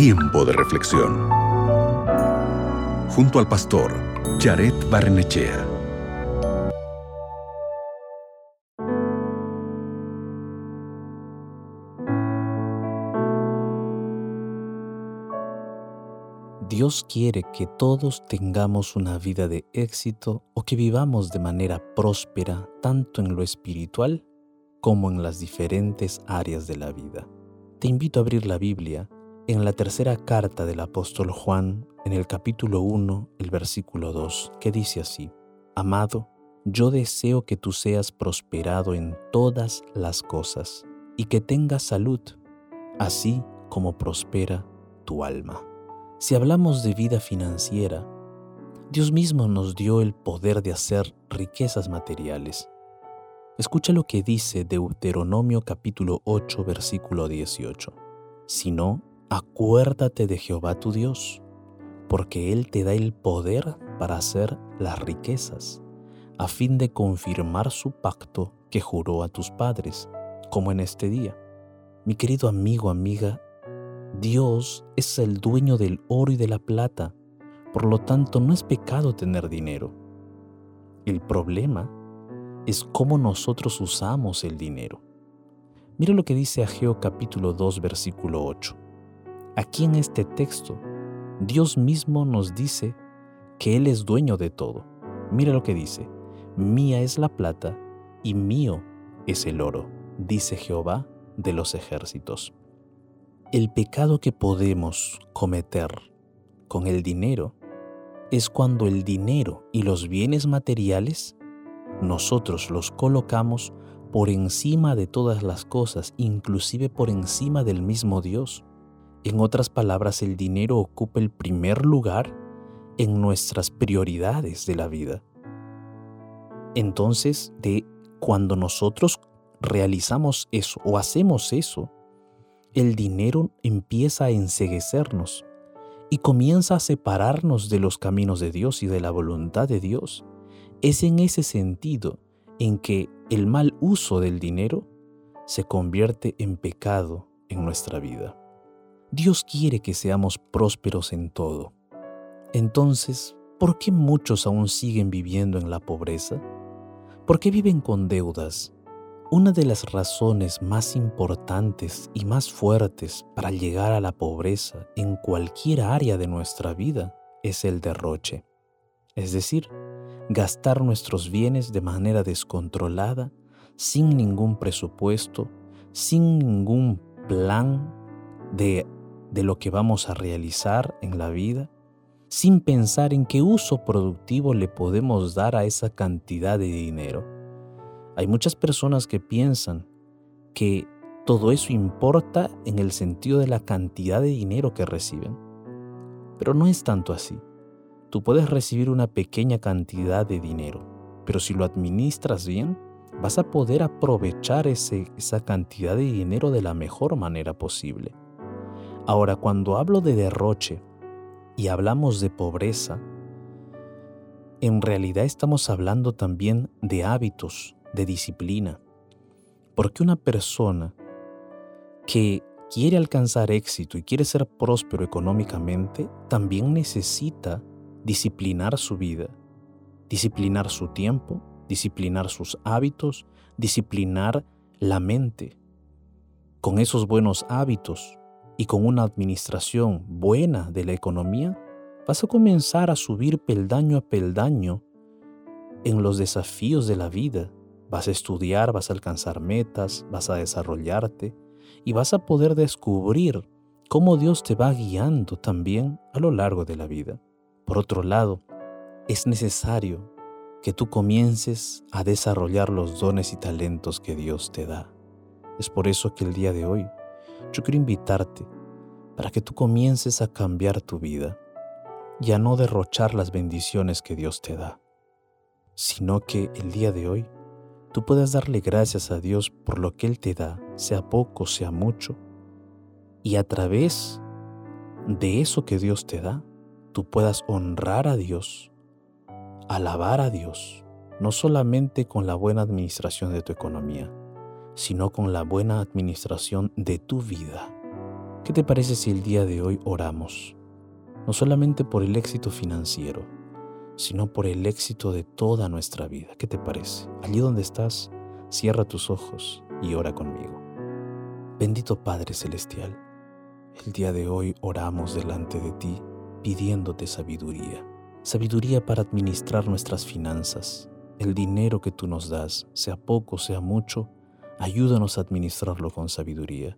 Tiempo de reflexión. Junto al pastor Jared Barnechea. Dios quiere que todos tengamos una vida de éxito o que vivamos de manera próspera tanto en lo espiritual como en las diferentes áreas de la vida. Te invito a abrir la Biblia en la tercera carta del apóstol Juan, en el capítulo 1, el versículo 2, que dice así, Amado, yo deseo que tú seas prosperado en todas las cosas y que tengas salud, así como prospera tu alma. Si hablamos de vida financiera, Dios mismo nos dio el poder de hacer riquezas materiales. Escucha lo que dice Deuteronomio capítulo 8 versículo 18. Si no, Acuérdate de Jehová tu Dios, porque Él te da el poder para hacer las riquezas, a fin de confirmar su pacto que juró a tus padres, como en este día. Mi querido amigo, amiga, Dios es el dueño del oro y de la plata, por lo tanto no es pecado tener dinero. El problema es cómo nosotros usamos el dinero. Mira lo que dice Ageo capítulo 2 versículo 8. Aquí en este texto, Dios mismo nos dice que Él es dueño de todo. Mira lo que dice, mía es la plata y mío es el oro, dice Jehová de los ejércitos. El pecado que podemos cometer con el dinero es cuando el dinero y los bienes materiales nosotros los colocamos por encima de todas las cosas, inclusive por encima del mismo Dios. En otras palabras, el dinero ocupa el primer lugar en nuestras prioridades de la vida. Entonces, de cuando nosotros realizamos eso o hacemos eso, el dinero empieza a enseguecernos y comienza a separarnos de los caminos de Dios y de la voluntad de Dios. Es en ese sentido en que el mal uso del dinero se convierte en pecado en nuestra vida. Dios quiere que seamos prósperos en todo. Entonces, ¿por qué muchos aún siguen viviendo en la pobreza? ¿Por qué viven con deudas? Una de las razones más importantes y más fuertes para llegar a la pobreza en cualquier área de nuestra vida es el derroche, es decir, gastar nuestros bienes de manera descontrolada, sin ningún presupuesto, sin ningún plan de de lo que vamos a realizar en la vida, sin pensar en qué uso productivo le podemos dar a esa cantidad de dinero. Hay muchas personas que piensan que todo eso importa en el sentido de la cantidad de dinero que reciben. Pero no es tanto así. Tú puedes recibir una pequeña cantidad de dinero, pero si lo administras bien, vas a poder aprovechar ese, esa cantidad de dinero de la mejor manera posible. Ahora, cuando hablo de derroche y hablamos de pobreza, en realidad estamos hablando también de hábitos, de disciplina. Porque una persona que quiere alcanzar éxito y quiere ser próspero económicamente, también necesita disciplinar su vida, disciplinar su tiempo, disciplinar sus hábitos, disciplinar la mente. Con esos buenos hábitos y con una administración buena de la economía, vas a comenzar a subir peldaño a peldaño en los desafíos de la vida. Vas a estudiar, vas a alcanzar metas, vas a desarrollarte y vas a poder descubrir cómo Dios te va guiando también a lo largo de la vida. Por otro lado, es necesario que tú comiences a desarrollar los dones y talentos que Dios te da. Es por eso que el día de hoy yo quiero invitarte para que tú comiences a cambiar tu vida y a no derrochar las bendiciones que Dios te da, sino que el día de hoy tú puedas darle gracias a Dios por lo que Él te da, sea poco, sea mucho, y a través de eso que Dios te da, tú puedas honrar a Dios, alabar a Dios, no solamente con la buena administración de tu economía, sino con la buena administración de tu vida. ¿Qué te parece si el día de hoy oramos? No solamente por el éxito financiero, sino por el éxito de toda nuestra vida. ¿Qué te parece? Allí donde estás, cierra tus ojos y ora conmigo. Bendito Padre Celestial, el día de hoy oramos delante de ti pidiéndote sabiduría. Sabiduría para administrar nuestras finanzas. El dinero que tú nos das, sea poco, sea mucho, ayúdanos a administrarlo con sabiduría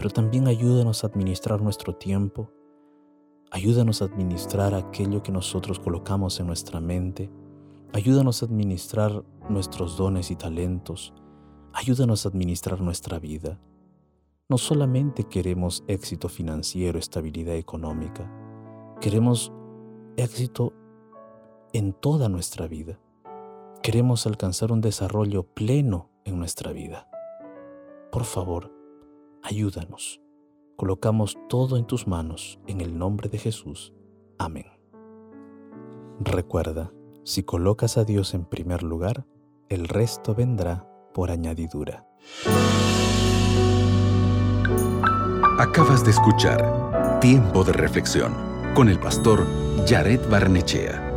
pero también ayúdanos a administrar nuestro tiempo, ayúdanos a administrar aquello que nosotros colocamos en nuestra mente, ayúdanos a administrar nuestros dones y talentos, ayúdanos a administrar nuestra vida. No solamente queremos éxito financiero, estabilidad económica, queremos éxito en toda nuestra vida. Queremos alcanzar un desarrollo pleno en nuestra vida. Por favor, ayúdanos. Colocamos todo en tus manos, en el nombre de Jesús. Amén. Recuerda, si colocas a Dios en primer lugar, el resto vendrá por añadidura. Acabas de escuchar Tiempo de Reflexión con el pastor Jared Barnechea.